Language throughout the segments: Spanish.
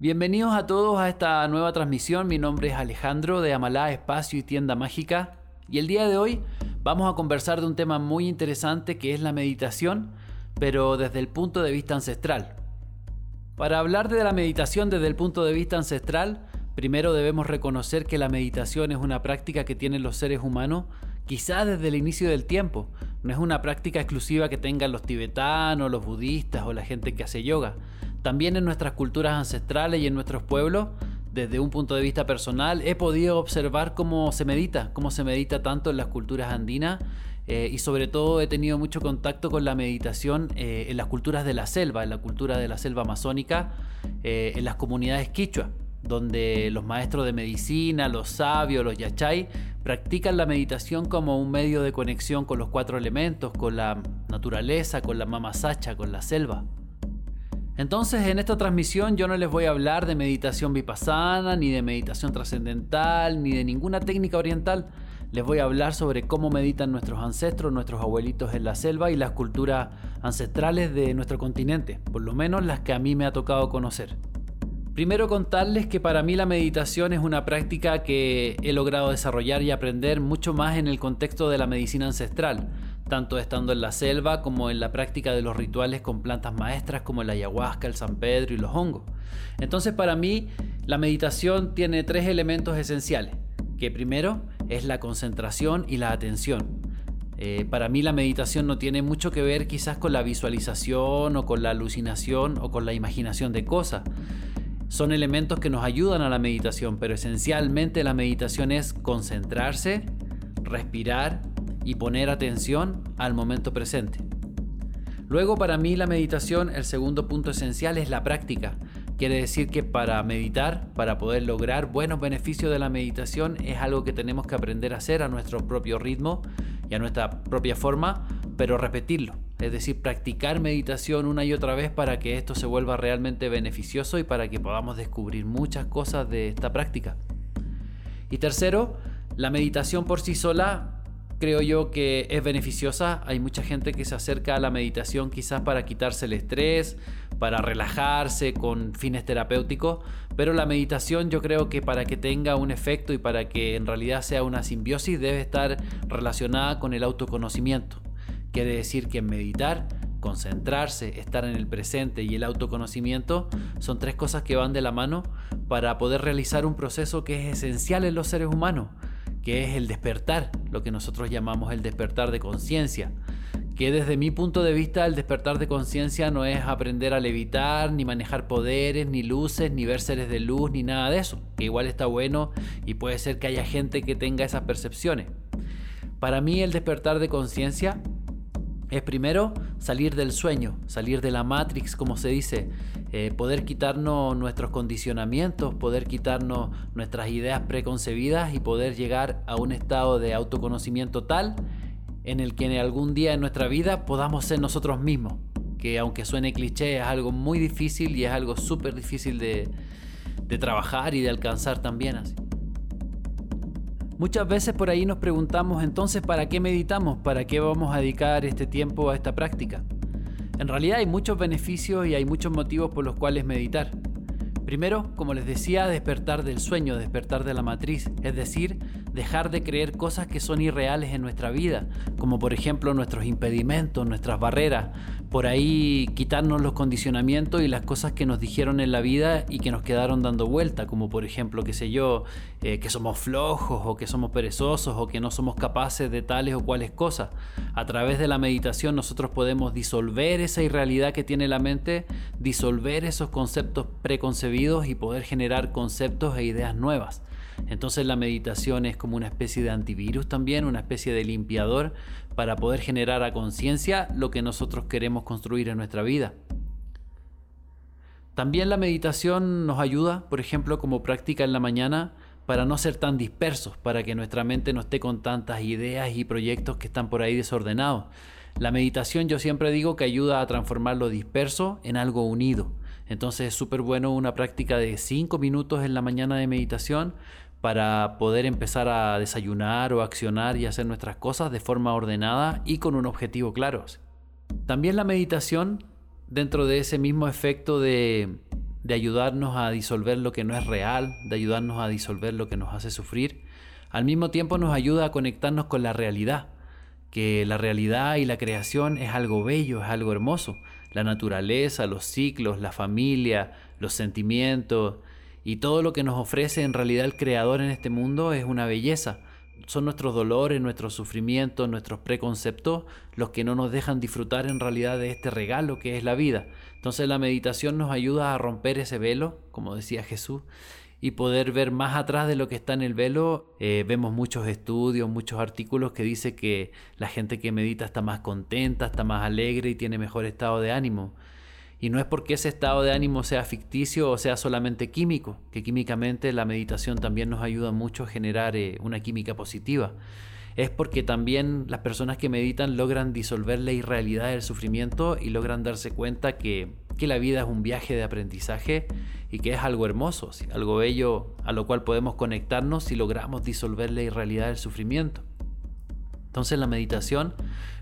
Bienvenidos a todos a esta nueva transmisión. Mi nombre es Alejandro de Amalá Espacio y Tienda Mágica. Y el día de hoy vamos a conversar de un tema muy interesante que es la meditación, pero desde el punto de vista ancestral. Para hablar de la meditación desde el punto de vista ancestral, primero debemos reconocer que la meditación es una práctica que tienen los seres humanos quizá desde el inicio del tiempo. No es una práctica exclusiva que tengan los tibetanos, los budistas o la gente que hace yoga. También en nuestras culturas ancestrales y en nuestros pueblos, desde un punto de vista personal, he podido observar cómo se medita, cómo se medita tanto en las culturas andinas eh, y sobre todo he tenido mucho contacto con la meditación eh, en las culturas de la selva, en la cultura de la selva amazónica, eh, en las comunidades quichua donde los maestros de medicina, los sabios, los yachay, practican la meditación como un medio de conexión con los cuatro elementos, con la naturaleza, con la mama sacha, con la selva. Entonces, en esta transmisión yo no les voy a hablar de meditación vipassana, ni de meditación trascendental, ni de ninguna técnica oriental. Les voy a hablar sobre cómo meditan nuestros ancestros, nuestros abuelitos en la selva y las culturas ancestrales de nuestro continente, por lo menos las que a mí me ha tocado conocer. Primero contarles que para mí la meditación es una práctica que he logrado desarrollar y aprender mucho más en el contexto de la medicina ancestral, tanto estando en la selva como en la práctica de los rituales con plantas maestras como el ayahuasca, el San Pedro y los hongos. Entonces para mí la meditación tiene tres elementos esenciales, que primero es la concentración y la atención. Eh, para mí la meditación no tiene mucho que ver quizás con la visualización o con la alucinación o con la imaginación de cosas son elementos que nos ayudan a la meditación, pero esencialmente la meditación es concentrarse, respirar y poner atención al momento presente. Luego para mí la meditación, el segundo punto esencial es la práctica. Quiere decir que para meditar, para poder lograr buenos beneficios de la meditación, es algo que tenemos que aprender a hacer a nuestro propio ritmo y a nuestra propia forma, pero repetirlo. Es decir, practicar meditación una y otra vez para que esto se vuelva realmente beneficioso y para que podamos descubrir muchas cosas de esta práctica. Y tercero, la meditación por sí sola creo yo que es beneficiosa. Hay mucha gente que se acerca a la meditación quizás para quitarse el estrés, para relajarse con fines terapéuticos, pero la meditación yo creo que para que tenga un efecto y para que en realidad sea una simbiosis debe estar relacionada con el autoconocimiento. Quiere decir que meditar, concentrarse, estar en el presente y el autoconocimiento son tres cosas que van de la mano para poder realizar un proceso que es esencial en los seres humanos que es el despertar, lo que nosotros llamamos el despertar de conciencia. Que desde mi punto de vista el despertar de conciencia no es aprender a levitar, ni manejar poderes, ni luces, ni ver seres de luz, ni nada de eso. Que igual está bueno y puede ser que haya gente que tenga esas percepciones. Para mí el despertar de conciencia es primero salir del sueño, salir de la matrix, como se dice, eh, poder quitarnos nuestros condicionamientos, poder quitarnos nuestras ideas preconcebidas y poder llegar a un estado de autoconocimiento tal en el que en algún día en nuestra vida podamos ser nosotros mismos, que aunque suene cliché es algo muy difícil y es algo súper difícil de, de trabajar y de alcanzar también así. Muchas veces por ahí nos preguntamos entonces para qué meditamos, para qué vamos a dedicar este tiempo a esta práctica. En realidad hay muchos beneficios y hay muchos motivos por los cuales meditar. Primero, como les decía, despertar del sueño, despertar de la matriz, es decir, dejar de creer cosas que son irreales en nuestra vida, como por ejemplo nuestros impedimentos, nuestras barreras, por ahí quitarnos los condicionamientos y las cosas que nos dijeron en la vida y que nos quedaron dando vuelta, como por ejemplo, qué sé yo, eh, que somos flojos o que somos perezosos o que no somos capaces de tales o cuales cosas. A través de la meditación nosotros podemos disolver esa irrealidad que tiene la mente, disolver esos conceptos preconcebidos y poder generar conceptos e ideas nuevas. Entonces la meditación es como una especie de antivirus también, una especie de limpiador para poder generar a conciencia lo que nosotros queremos construir en nuestra vida. También la meditación nos ayuda, por ejemplo, como práctica en la mañana, para no ser tan dispersos, para que nuestra mente no esté con tantas ideas y proyectos que están por ahí desordenados. La meditación yo siempre digo que ayuda a transformar lo disperso en algo unido. Entonces es súper bueno una práctica de 5 minutos en la mañana de meditación para poder empezar a desayunar o accionar y hacer nuestras cosas de forma ordenada y con un objetivo claro. También la meditación, dentro de ese mismo efecto de, de ayudarnos a disolver lo que no es real, de ayudarnos a disolver lo que nos hace sufrir, al mismo tiempo nos ayuda a conectarnos con la realidad, que la realidad y la creación es algo bello, es algo hermoso. La naturaleza, los ciclos, la familia, los sentimientos y todo lo que nos ofrece en realidad el Creador en este mundo es una belleza son nuestros dolores, nuestros sufrimientos, nuestros preconceptos los que no nos dejan disfrutar en realidad de este regalo que es la vida. Entonces la meditación nos ayuda a romper ese velo, como decía Jesús, y poder ver más atrás de lo que está en el velo. Eh, vemos muchos estudios, muchos artículos que dice que la gente que medita está más contenta, está más alegre y tiene mejor estado de ánimo. Y no es porque ese estado de ánimo sea ficticio o sea solamente químico, que químicamente la meditación también nos ayuda mucho a generar eh, una química positiva. Es porque también las personas que meditan logran disolver la irrealidad del sufrimiento y logran darse cuenta que, que la vida es un viaje de aprendizaje y que es algo hermoso, algo bello a lo cual podemos conectarnos si logramos disolver la irrealidad del sufrimiento. Entonces la meditación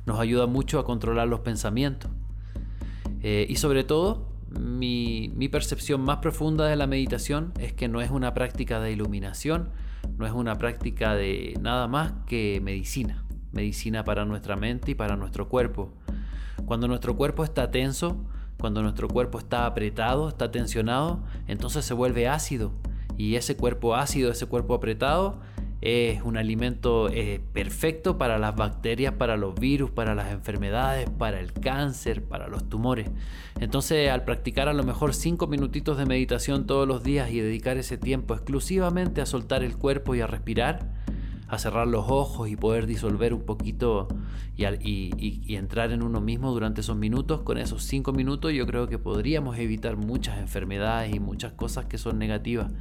nos ayuda mucho a controlar los pensamientos eh, y sobre todo, mi, percepción más profunda de la meditación es que no es una práctica de iluminación, no es una práctica de nada más que medicina, medicina para nuestra mente y para nuestro cuerpo. Cuando nuestro cuerpo está tenso, cuando nuestro cuerpo está apretado, está tensionado, entonces se vuelve ácido. Y ese cuerpo ácido, ese cuerpo apretado, es un alimento eh, perfecto para las bacterias, para los virus, para las enfermedades, para el cáncer, para los tumores. Entonces, al practicar a lo mejor 5 minutitos de meditación todos los días y dedicar ese tiempo exclusivamente a soltar el cuerpo y a respirar, a cerrar los ojos y poder disolver un poquito y, entrar en uno mismo durante esos minutos, con esos 5 minutos yo creo que podríamos evitar muchas enfermedades y muchas cosas que son negativas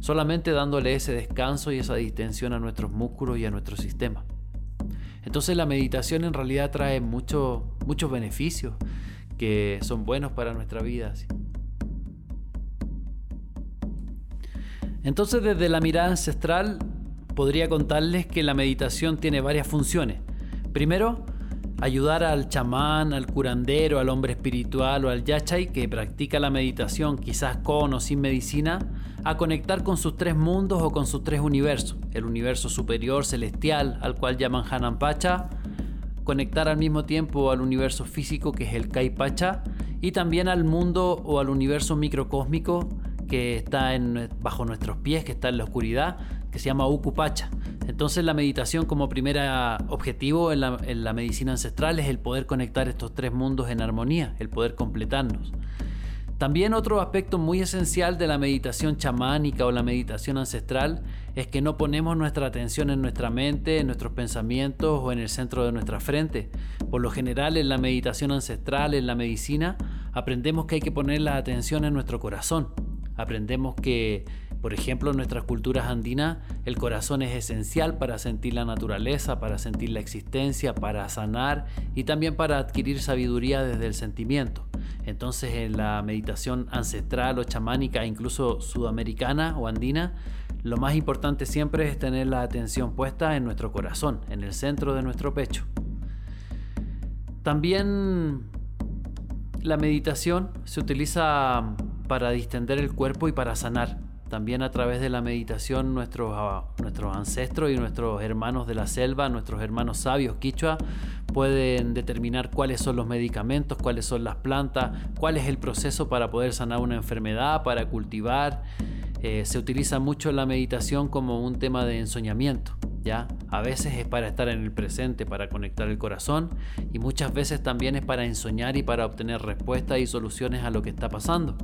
solamente dándole ese descanso y esa distensión a nuestros músculos y a nuestro sistema. Entonces la meditación en realidad trae muchos beneficios que son buenos para nuestra vida. Entonces desde la mirada ancestral podría contarles que la meditación tiene varias funciones. Primero, ayudar al chamán, al curandero, al hombre espiritual o al yachai que practica la meditación quizás con o sin medicina a conectar con sus tres mundos o con sus tres universos. El universo superior celestial, al cual llaman Hanan Pacha, conectar al mismo tiempo al universo físico, que es el Kai Pacha, y también al mundo o al universo microcósmico que está bajo nuestros pies, que está en la oscuridad, que se llama Pacha. Entonces la meditación como primer objetivo en la, en la medicina ancestral es el poder conectar estos tres mundos en armonía, el poder completarnos. También otro aspecto muy esencial de la meditación chamánica o la meditación ancestral es que no ponemos nuestra atención en nuestra mente, en nuestros pensamientos o en el centro de nuestra frente. Por lo general en la meditación ancestral, en la medicina, aprendemos que hay que poner la atención en nuestro corazón. Aprendemos que, por ejemplo, en nuestras culturas andinas, el corazón es esencial para sentir la naturaleza, para sentir la existencia, para sanar y también para adquirir sabiduría desde el sentimiento. Entonces en la meditación ancestral o chamánica, incluso sudamericana o andina, lo más importante siempre es tener la atención puesta en nuestro corazón, en el centro de nuestro pecho. También la meditación se utiliza para distender el cuerpo y para sanar. También a través de la meditación nuestros, ah, nuestros ancestros y nuestros hermanos de la selva, nuestros hermanos sabios quichua, pueden determinar cuáles son los medicamentos, cuáles son las plantas, cuál es el proceso para poder sanar una enfermedad, para cultivar. Eh, se utiliza mucho la meditación como un tema de ensoñamiento. ¿Ya? A veces es para estar en el presente, para conectar el corazón y muchas veces también es para ensoñar y para obtener respuestas y soluciones a lo que está pasando.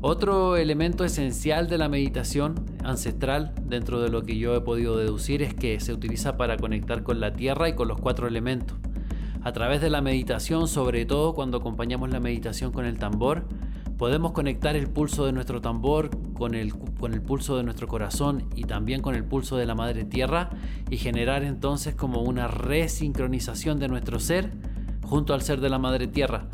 Otro elemento esencial de la meditación ancestral, dentro de lo que yo he podido deducir, es que se utiliza para conectar con la tierra y con los cuatro elementos. A través de la meditación, sobre todo cuando acompañamos la meditación con el tambor, podemos conectar el pulso de nuestro tambor con el, pulso de nuestro corazón y también con el pulso de la madre tierra y generar entonces como una resincronización de nuestro ser junto al ser de la madre tierra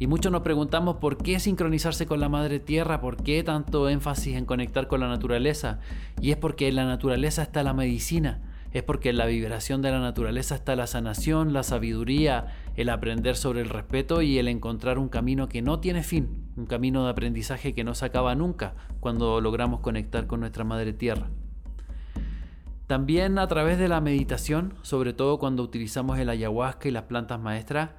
y muchos nos preguntamos por qué sincronizarse con la madre tierra, por qué tanto énfasis en conectar con la naturaleza. Y es porque en la naturaleza está la medicina, es porque en la vibración de la naturaleza está la sanación, la sabiduría, el aprender sobre el respeto y el encontrar un camino que no tiene fin. un camino de aprendizaje que no se acaba nunca cuando logramos conectar con nuestra madre tierra. También a través de la meditación, sobre todo cuando utilizamos el ayahuasca y las plantas maestras,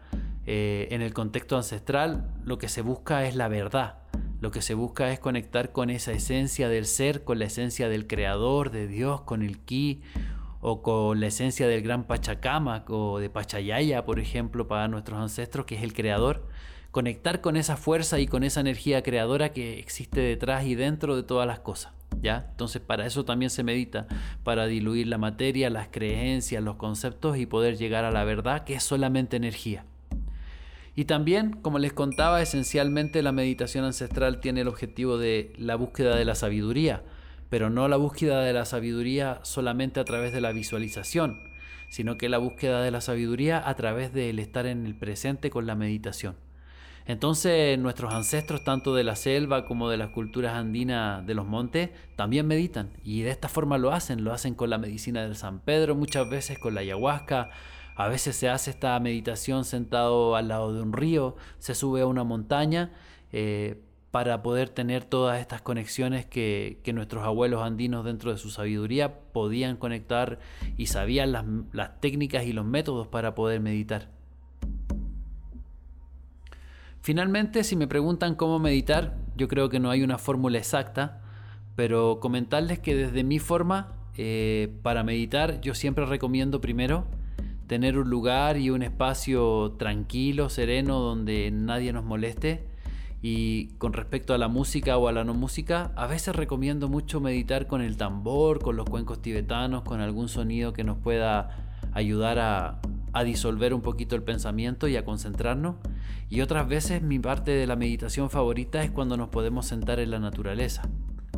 eh, en el contexto ancestral, lo que se busca es la verdad. Lo que se busca es conectar con esa esencia del ser, con la esencia del creador, de Dios, con el ki, o con la esencia del gran Pachacama o de Pachayaya, por ejemplo, para nuestros ancestros, que es el creador. Conectar con esa fuerza y con esa energía creadora que existe detrás y dentro de todas las cosas. ¿Ya? Entonces para eso también se medita, para diluir la materia, las creencias, los conceptos y poder llegar a la verdad que es solamente energía. Y también, como les contaba, esencialmente la meditación ancestral tiene el objetivo de la búsqueda de la sabiduría, pero no la búsqueda de la sabiduría solamente a través de la visualización, sino que la búsqueda de la sabiduría a través del estar en el presente con la meditación. Entonces nuestros ancestros, tanto de la selva como de las culturas andinas de los montes, también meditan y de esta forma lo hacen, lo hacen con la medicina del San Pedro, muchas veces con la ayahuasca, a veces se hace esta meditación sentado al lado de un río, se sube a una montaña eh, para poder tener todas estas conexiones que, nuestros abuelos andinos dentro de su sabiduría podían conectar y sabían las técnicas y los métodos para poder meditar. Finalmente, si me preguntan cómo meditar, yo creo que no hay una fórmula exacta, pero comentarles que desde mi forma, eh, para meditar, yo siempre recomiendo primero tener un lugar y un espacio tranquilo, sereno, donde nadie nos moleste. Y con respecto a la música o a la no música, a veces recomiendo mucho meditar con el tambor, con los cuencos tibetanos, con algún sonido que nos pueda ayudar a, a disolver un poquito el pensamiento y a concentrarnos. Y otras veces mi parte de la meditación favorita es cuando nos podemos sentar en la naturaleza,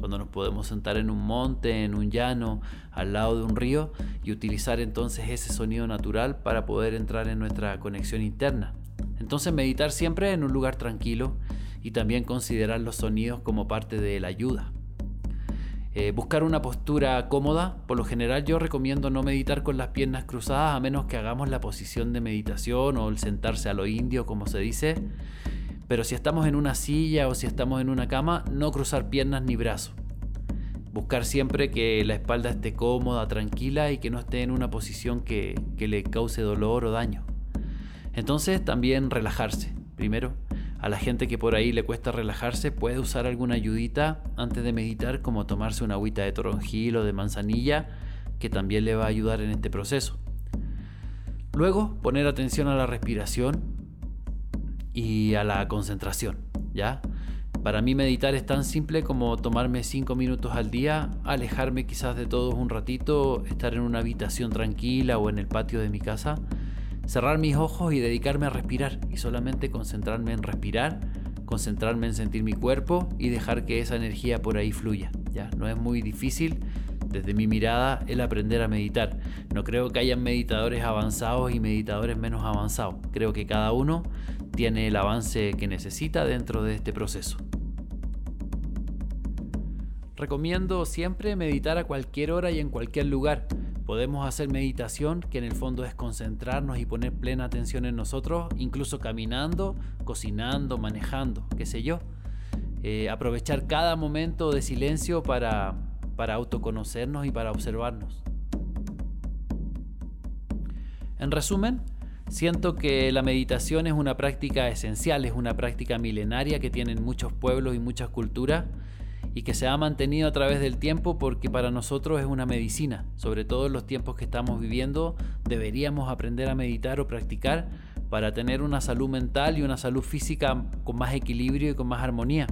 cuando nos podemos sentar en un monte, en un llano, al lado de un río y utilizar entonces ese sonido natural para poder entrar en nuestra conexión interna. Entonces meditar siempre en un lugar tranquilo y también considerar los sonidos como parte de la ayuda. Eh, buscar una postura cómoda. Por lo general yo recomiendo no meditar con las piernas cruzadas a menos que hagamos la posición de meditación o el sentarse a lo indio como se dice. Pero si estamos en una silla o si estamos en una cama, no cruzar piernas ni brazos. Buscar siempre que la espalda esté cómoda, tranquila y que no esté en una posición que, que le cause dolor o daño. Entonces también relajarse. Primero, a la gente que por ahí le cuesta relajarse puede usar alguna ayudita antes de meditar como tomarse una agüita de toronjil o de manzanilla que también le va a ayudar en este proceso. Luego poner atención a la respiración y a la concentración, ¿ya? Para mí meditar es tan simple como tomarme 5 minutos al día, alejarme quizás de todos un ratito, estar en una habitación tranquila o en el patio de mi casa cerrar mis ojos y dedicarme a respirar y solamente concentrarme en respirar, concentrarme en sentir mi cuerpo y dejar que esa energía por ahí fluya. Ya no es muy difícil desde mi mirada el aprender a meditar. No creo que hayan meditadores avanzados y meditadores menos avanzados. Creo que cada uno tiene el avance que necesita dentro de este proceso. Recomiendo siempre meditar a cualquier hora y en cualquier lugar Podemos hacer meditación, que en el fondo es concentrarnos y poner plena atención en nosotros, incluso caminando, cocinando, manejando, qué sé yo. Eh, aprovechar cada momento de silencio para, para autoconocernos y para observarnos. En resumen, siento que la meditación es una práctica esencial, es una práctica milenaria que tienen muchos pueblos y muchas culturas y que se ha mantenido a través del tiempo porque para nosotros es una medicina. Sobre todo en los tiempos que estamos viviendo deberíamos aprender a meditar o practicar para tener una salud mental y una salud física con más equilibrio y con más armonía.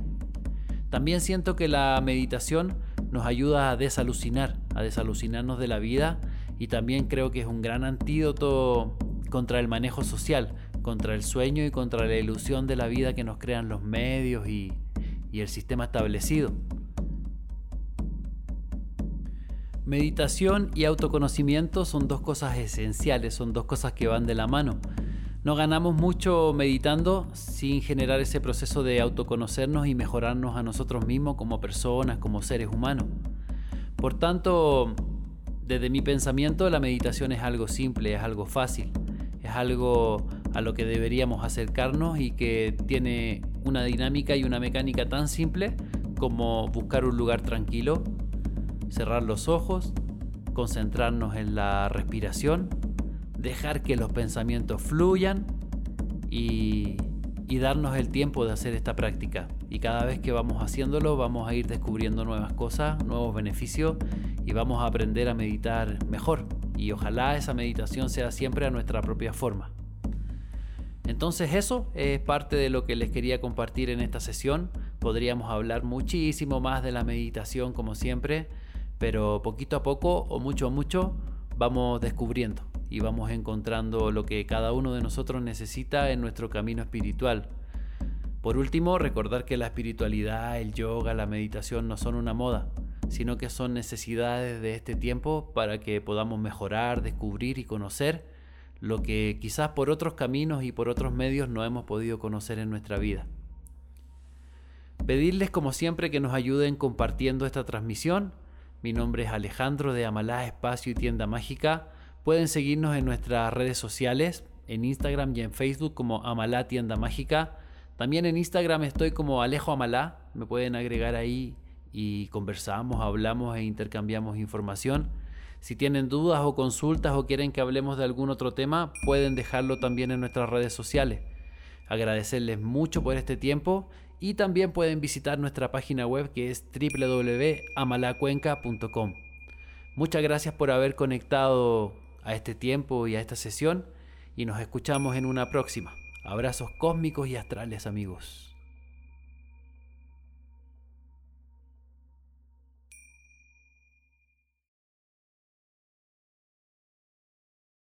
También siento que la meditación nos ayuda a desalucinar, a desalucinarnos de la vida y también creo que es un gran antídoto contra el manejo social, contra el sueño y contra la ilusión de la vida que nos crean los medios y, el sistema establecido. Meditación y autoconocimiento son dos cosas esenciales, son dos cosas que van de la mano. No ganamos mucho meditando sin generar ese proceso de autoconocernos y mejorarnos a nosotros mismos como personas, como seres humanos. Por tanto, desde mi pensamiento, la meditación es algo simple, es algo fácil, es algo a lo que deberíamos acercarnos y que tiene una dinámica y una mecánica tan simple como buscar un lugar tranquilo, cerrar los ojos, concentrarnos en la respiración, dejar que los pensamientos fluyan y, darnos el tiempo de hacer esta práctica. Y cada vez que vamos haciéndolo vamos a ir descubriendo nuevas cosas, nuevos beneficios y vamos a aprender a meditar mejor. Y ojalá esa meditación sea siempre a nuestra propia forma. Entonces eso es parte de lo que les quería compartir en esta sesión. Podríamos hablar muchísimo más de la meditación como siempre, pero poquito a poco o mucho a mucho vamos descubriendo y vamos encontrando lo que cada uno de nosotros necesita en nuestro camino espiritual. Por último, recordar que la espiritualidad, el yoga, la meditación no son una moda, sino que son necesidades de este tiempo para que podamos mejorar, descubrir y conocer lo que quizás por otros caminos y por otros medios no hemos podido conocer en nuestra vida. Pedirles como siempre que nos ayuden compartiendo esta transmisión mi nombre es Alejandro de Amalá Espacio y Tienda Mágica. Pueden seguirnos en nuestras redes sociales, en Instagram y en Facebook como Amalá Tienda Mágica. También en Instagram estoy como Alejo Amalá. Me pueden agregar ahí y conversamos, hablamos e intercambiamos información. Si tienen dudas o consultas o quieren que hablemos de algún otro tema, pueden dejarlo también en nuestras redes sociales. Agradecerles mucho por este tiempo y también pueden visitar nuestra página web que es www.amalacuenca.com. Muchas gracias por haber conectado a este tiempo y a esta sesión y nos escuchamos en una próxima. Abrazos cósmicos y astrales amigos.